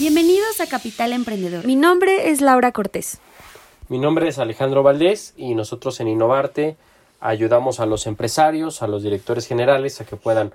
Bienvenidos a Capital Emprendedor. Mi nombre es Laura Cortés. Mi nombre es Alejandro Valdés y nosotros en Innovarte ayudamos a los empresarios, a los directores generales a que puedan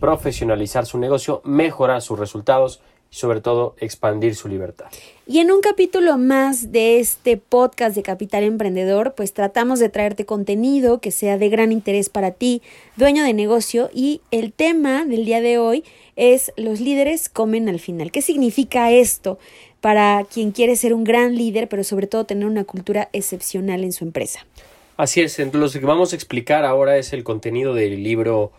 profesionalizar su negocio, mejorar sus resultados y sobre todo expandir su libertad. Y en un capítulo más de este podcast de Capital Emprendedor, pues tratamos de traerte contenido que sea de gran interés para ti, dueño de negocio, y el tema del día de hoy es los líderes comen al final. ¿Qué significa esto para quien quiere ser un gran líder, pero sobre todo tener una cultura excepcional en su empresa? Así es, lo que vamos a explicar ahora es el contenido del libro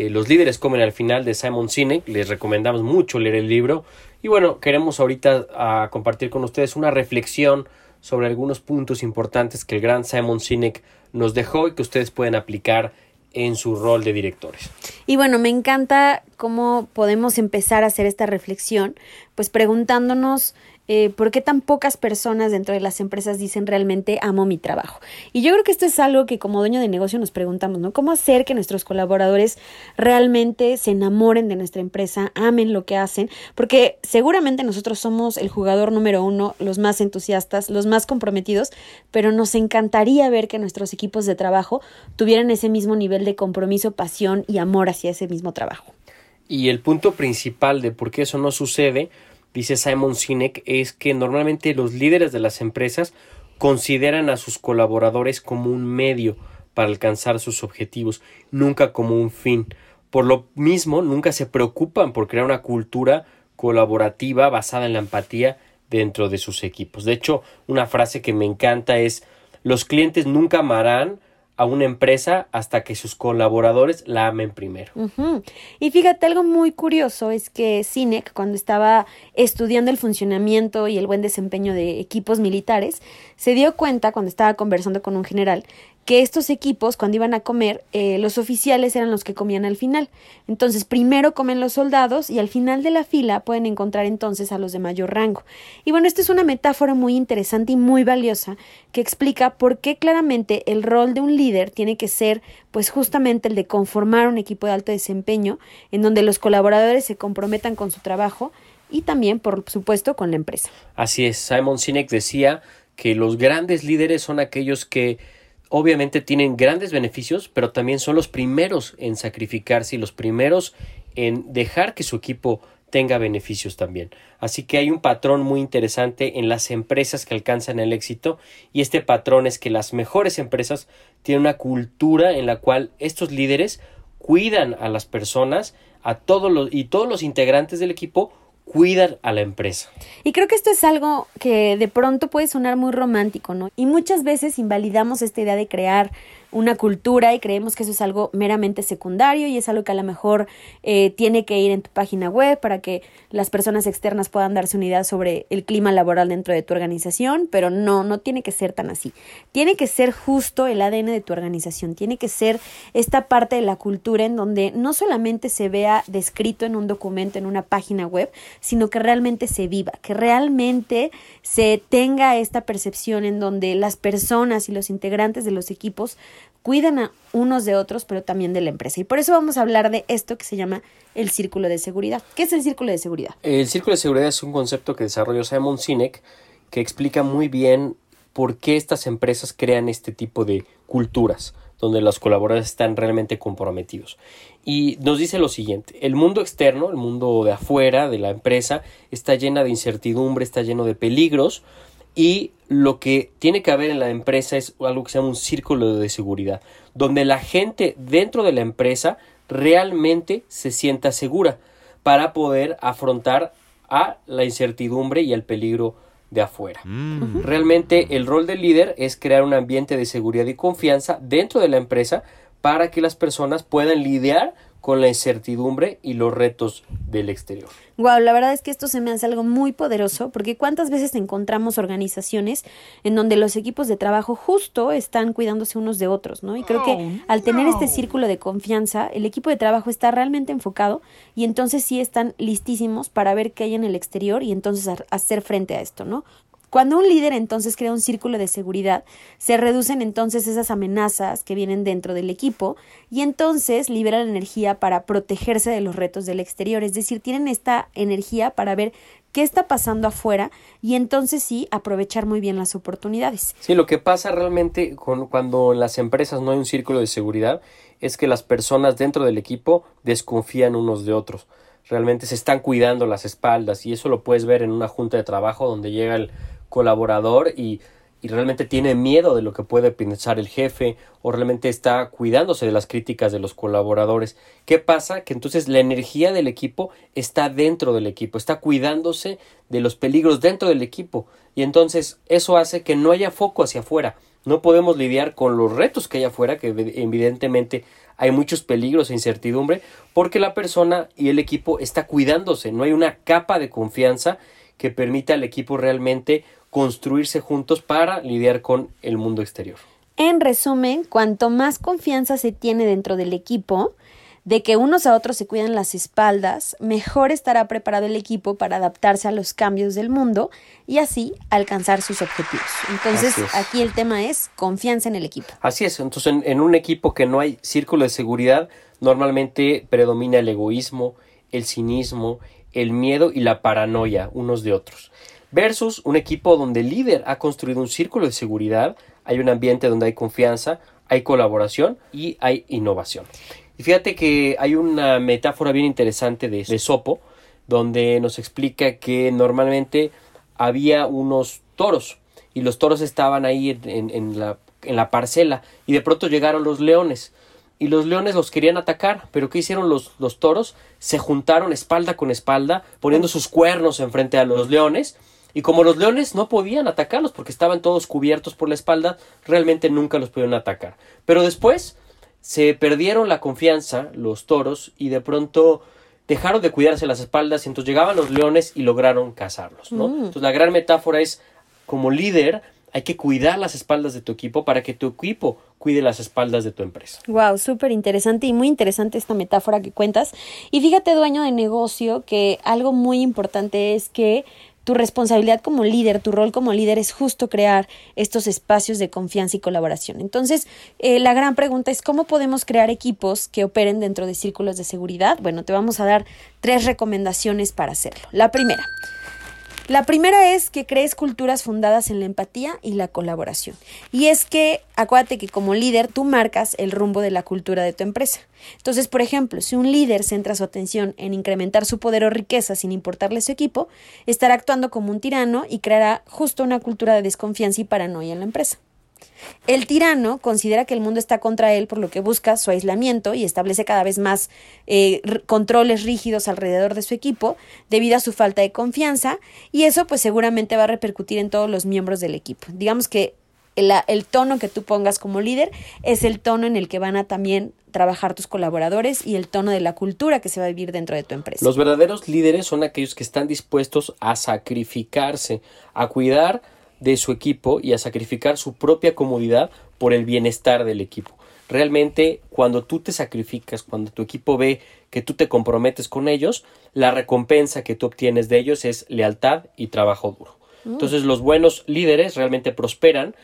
eh, Los líderes comen al final de Simon Sinek. Les recomendamos mucho leer el libro. Y bueno, queremos ahorita a compartir con ustedes una reflexión sobre algunos puntos importantes que el gran Simon Sinek nos dejó y que ustedes pueden aplicar en su rol de directores. Y bueno, me encanta cómo podemos empezar a hacer esta reflexión, pues preguntándonos eh, por qué tan pocas personas dentro de las empresas dicen realmente amo mi trabajo. Y yo creo que esto es algo que como dueño de negocio nos preguntamos, ¿no? ¿Cómo hacer que nuestros colaboradores realmente se enamoren de nuestra empresa, amen lo que hacen? Porque seguramente nosotros somos el jugador número uno, los más entusiastas, los más comprometidos, pero nos encantaría ver que nuestros equipos de trabajo tuvieran ese mismo nivel de compromiso, pasión y amor hacia ese mismo trabajo. Y el punto principal de por qué eso no sucede dice Simon Sinek, es que normalmente los líderes de las empresas consideran a sus colaboradores como un medio para alcanzar sus objetivos, nunca como un fin. Por lo mismo, nunca se preocupan por crear una cultura colaborativa basada en la empatía dentro de sus equipos. De hecho, una frase que me encanta es los clientes nunca amarán a una empresa hasta que sus colaboradores la amen primero. Y fíjate, algo muy curioso es que Cinec, cuando estaba estudiando el funcionamiento y el buen desempeño de equipos militares, se dio cuenta, cuando estaba conversando con un general, que estos equipos, cuando iban a comer, eh, los oficiales eran los que comían al final. Entonces, primero comen los soldados y al final de la fila pueden encontrar entonces a los de mayor rango. Y bueno, esta es una metáfora muy interesante y muy valiosa que explica por qué claramente el rol de un líder tiene que ser, pues justamente el de conformar un equipo de alto desempeño, en donde los colaboradores se comprometan con su trabajo y también, por supuesto, con la empresa. Así es, Simon Sinek decía que los grandes líderes son aquellos que obviamente tienen grandes beneficios, pero también son los primeros en sacrificarse y los primeros en dejar que su equipo tenga beneficios también. Así que hay un patrón muy interesante en las empresas que alcanzan el éxito y este patrón es que las mejores empresas tienen una cultura en la cual estos líderes cuidan a las personas, a todos los y todos los integrantes del equipo cuidan a la empresa. Y creo que esto es algo que de pronto puede sonar muy romántico, ¿no? Y muchas veces invalidamos esta idea de crear una cultura y creemos que eso es algo meramente secundario y es algo que a lo mejor eh, tiene que ir en tu página web para que las personas externas puedan darse una idea sobre el clima laboral dentro de tu organización, pero no, no tiene que ser tan así. Tiene que ser justo el ADN de tu organización, tiene que ser esta parte de la cultura en donde no solamente se vea descrito en un documento, en una página web, sino que realmente se viva, que realmente se tenga esta percepción en donde las personas y los integrantes de los equipos cuidan a unos de otros, pero también de la empresa. Y por eso vamos a hablar de esto que se llama el círculo de seguridad. ¿Qué es el círculo de seguridad? El círculo de seguridad es un concepto que desarrolló Simon Sinek que explica muy bien por qué estas empresas crean este tipo de culturas donde los colaboradores están realmente comprometidos. Y nos dice lo siguiente, el mundo externo, el mundo de afuera de la empresa, está llena de incertidumbre, está lleno de peligros, y lo que tiene que haber en la empresa es algo que se llama un círculo de seguridad, donde la gente dentro de la empresa realmente se sienta segura para poder afrontar a la incertidumbre y al peligro de afuera. Mm. Realmente el rol del líder es crear un ambiente de seguridad y confianza dentro de la empresa para que las personas puedan lidiar con la incertidumbre y los retos del exterior. Wow, la verdad es que esto se me hace algo muy poderoso porque cuántas veces encontramos organizaciones en donde los equipos de trabajo justo están cuidándose unos de otros, ¿no? Y creo que al tener este círculo de confianza, el equipo de trabajo está realmente enfocado y entonces sí están listísimos para ver qué hay en el exterior y entonces hacer frente a esto, ¿no? Cuando un líder entonces crea un círculo de seguridad, se reducen entonces esas amenazas que vienen dentro del equipo y entonces libera la energía para protegerse de los retos del exterior, es decir, tienen esta energía para ver qué está pasando afuera y entonces sí aprovechar muy bien las oportunidades. Sí, lo que pasa realmente con, cuando en las empresas no hay un círculo de seguridad es que las personas dentro del equipo desconfían unos de otros. Realmente se están cuidando las espaldas y eso lo puedes ver en una junta de trabajo donde llega el colaborador y, y realmente tiene miedo de lo que puede pensar el jefe o realmente está cuidándose de las críticas de los colaboradores. ¿Qué pasa? Que entonces la energía del equipo está dentro del equipo, está cuidándose de los peligros dentro del equipo y entonces eso hace que no haya foco hacia afuera. No podemos lidiar con los retos que hay afuera, que evi- evidentemente hay muchos peligros e incertidumbre, porque la persona y el equipo está cuidándose, no hay una capa de confianza que permita al equipo realmente construirse juntos para lidiar con el mundo exterior. En resumen, cuanto más confianza se tiene dentro del equipo, de que unos a otros se cuidan las espaldas, mejor estará preparado el equipo para adaptarse a los cambios del mundo y así alcanzar sus objetivos. Entonces, aquí el tema es confianza en el equipo. Así es, entonces en, en un equipo que no hay círculo de seguridad, normalmente predomina el egoísmo, el cinismo, el miedo y la paranoia unos de otros. Versus un equipo donde el líder ha construido un círculo de seguridad, hay un ambiente donde hay confianza, hay colaboración y hay innovación. Y fíjate que hay una metáfora bien interesante de, de Sopo, donde nos explica que normalmente había unos toros y los toros estaban ahí en, en- la, en la parcela y de pronto llegaron los leones y los leones los querían atacar, pero ¿qué hicieron los, los toros? Se juntaron espalda con espalda, poniendo sus cuernos enfrente a los leones y como los leones no podían atacarlos porque estaban todos cubiertos por la espalda, realmente nunca los pudieron atacar. Pero después se perdieron la confianza los toros y de pronto dejaron de cuidarse las espaldas y entonces llegaban los leones y lograron cazarlos, ¿no? Entonces la gran metáfora es como líder hay que cuidar las espaldas de tu equipo para que tu equipo cuide las espaldas de tu empresa. Wow, súper interesante y muy interesante esta metáfora que cuentas. Y fíjate, dueño de negocio, que algo muy importante es que tu responsabilidad como líder, tu rol como líder es justo crear estos espacios de confianza y colaboración. Entonces, eh, la gran pregunta es cómo podemos crear equipos que operen dentro de círculos de seguridad. Bueno, te vamos a dar tres recomendaciones para hacerlo. La primera, la primera es que crees culturas fundadas en la empatía y la colaboración. Y es que, acuérdate que como líder tú marcas el rumbo de la cultura de tu empresa. Entonces, por ejemplo, si un líder centra su atención en incrementar su poder o riqueza sin importarle su equipo, estará actuando como un tirano y creará justo una cultura de desconfianza y paranoia en la empresa. El tirano considera que el mundo está contra él, por lo que busca su aislamiento y establece cada vez más eh, controles rígidos alrededor de su equipo debido a su falta de confianza y eso pues seguramente va a repercutir en todos los miembros del equipo. Digamos que el tono que tú pongas como líder es el tono en el que van a también trabajar tus colaboradores y el tono de la cultura que se va a vivir dentro de tu empresa. Los verdaderos líderes son aquellos que están dispuestos a sacrificarse, a cuidar de su equipo y a sacrificar su propia comodidad por el bienestar del equipo. Realmente, cuando tú te sacrificas, cuando tu equipo ve que tú te comprometes con ellos, la recompensa que tú obtienes de ellos es lealtad y trabajo duro. Entonces, los buenos líderes realmente prosperan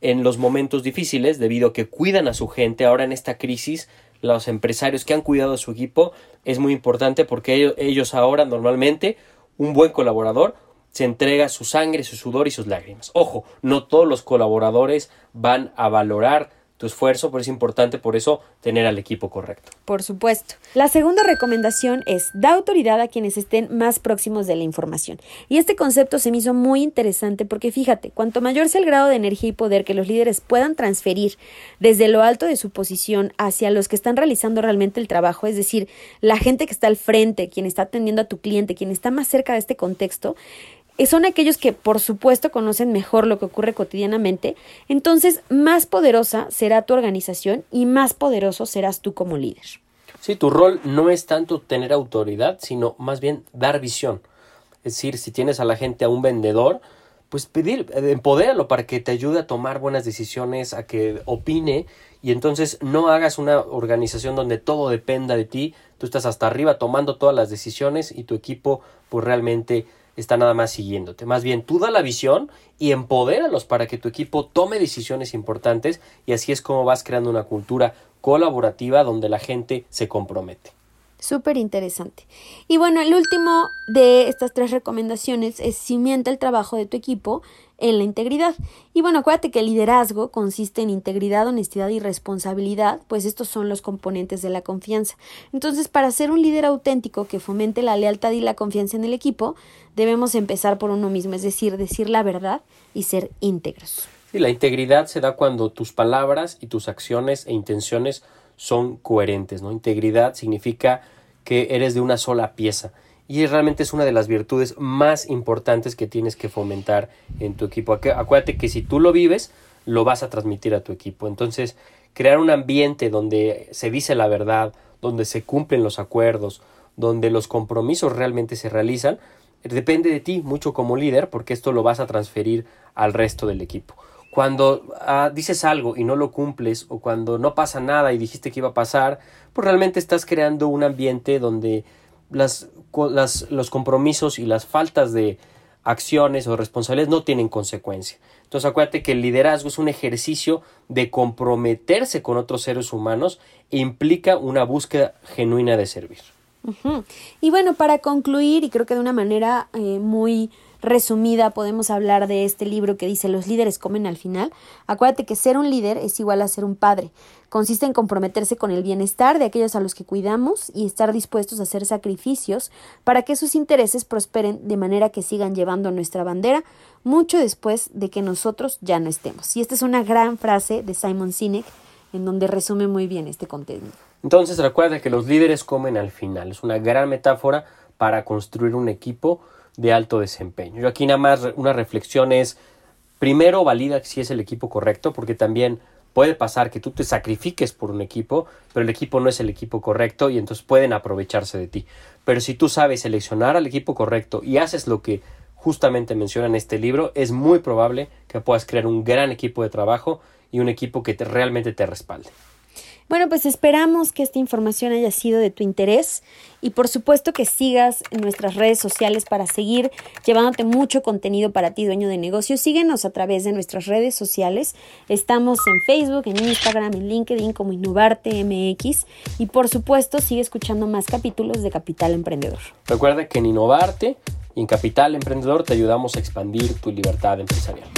en los momentos difíciles debido a que cuidan a su gente. Ahora en esta crisis, los empresarios que han cuidado a su equipo es muy importante porque ellos, ellos ahora normalmente, un buen colaborador, se entrega su sangre, su sudor y sus lágrimas. Ojo, no todos los colaboradores van a valorar tu esfuerzo, pero es importante por eso tener al equipo correcto. Por supuesto. La segunda recomendación es da autoridad a quienes estén más próximos de la información. Y este concepto se me hizo muy interesante porque fíjate, cuanto mayor sea el grado de energía y poder que los líderes puedan transferir desde lo alto de su posición hacia los que están realizando realmente el trabajo, es decir, la gente que está al frente, quien está atendiendo a tu cliente, quien está más cerca de este contexto, son aquellos que por supuesto conocen mejor lo que ocurre cotidianamente, entonces más poderosa será tu organización y más poderoso serás tú como líder. Sí, tu rol no es tanto tener autoridad, sino más bien dar visión. Es decir, si tienes a la gente, a un vendedor, pues pedir, empodéralo para que te ayude a tomar buenas decisiones, a que opine y entonces no hagas una organización donde todo dependa de ti, tú estás hasta arriba tomando todas las decisiones y tu equipo pues realmente está nada más siguiéndote. Más bien, tú da la visión y empodéralos para que tu equipo tome decisiones importantes y así es como vas creando una cultura colaborativa donde la gente se compromete. Súper interesante. Y bueno, el último de estas tres recomendaciones es cimienta el trabajo de tu equipo en la integridad. Y bueno, acuérdate que el liderazgo consiste en integridad, honestidad y responsabilidad, pues estos son los componentes de la confianza. Entonces, para ser un líder auténtico que fomente la lealtad y la confianza en el equipo, debemos empezar por uno mismo, es decir, decir la verdad y ser íntegros. Y la integridad se da cuando tus palabras y tus acciones e intenciones son coherentes, ¿no? Integridad significa que eres de una sola pieza y realmente es una de las virtudes más importantes que tienes que fomentar en tu equipo. Acuérdate que si tú lo vives, lo vas a transmitir a tu equipo. Entonces, crear un ambiente donde se dice la verdad, donde se cumplen los acuerdos, donde los compromisos realmente se realizan, depende de ti mucho como líder porque esto lo vas a transferir al resto del equipo. Cuando ah, dices algo y no lo cumples o cuando no pasa nada y dijiste que iba a pasar, pues realmente estás creando un ambiente donde las, los compromisos y las faltas de acciones o responsabilidades no tienen consecuencia. Entonces acuérdate que el liderazgo es un ejercicio de comprometerse con otros seres humanos e implica una búsqueda genuina de servir. Y bueno, para concluir, y creo que de una manera eh, muy resumida podemos hablar de este libro que dice los líderes comen al final. Acuérdate que ser un líder es igual a ser un padre. Consiste en comprometerse con el bienestar de aquellos a los que cuidamos y estar dispuestos a hacer sacrificios para que sus intereses prosperen de manera que sigan llevando nuestra bandera mucho después de que nosotros ya no estemos. Y esta es una gran frase de Simon Sinek en donde resume muy bien este contenido. Entonces recuerda que los líderes comen al final. Es una gran metáfora para construir un equipo de alto desempeño. Yo aquí nada más una reflexión es, primero valida si es el equipo correcto, porque también puede pasar que tú te sacrifiques por un equipo, pero el equipo no es el equipo correcto y entonces pueden aprovecharse de ti. Pero si tú sabes seleccionar al equipo correcto y haces lo que justamente menciona en este libro, es muy probable que puedas crear un gran equipo de trabajo y un equipo que te, realmente te respalde. Bueno, pues esperamos que esta información haya sido de tu interés y por supuesto que sigas en nuestras redes sociales para seguir llevándote mucho contenido para ti, dueño de negocio. Síguenos a través de nuestras redes sociales. Estamos en Facebook, en Instagram, en LinkedIn como Innovarte MX y por supuesto sigue escuchando más capítulos de Capital Emprendedor. Recuerda que en Innovarte y en Capital Emprendedor te ayudamos a expandir tu libertad empresarial.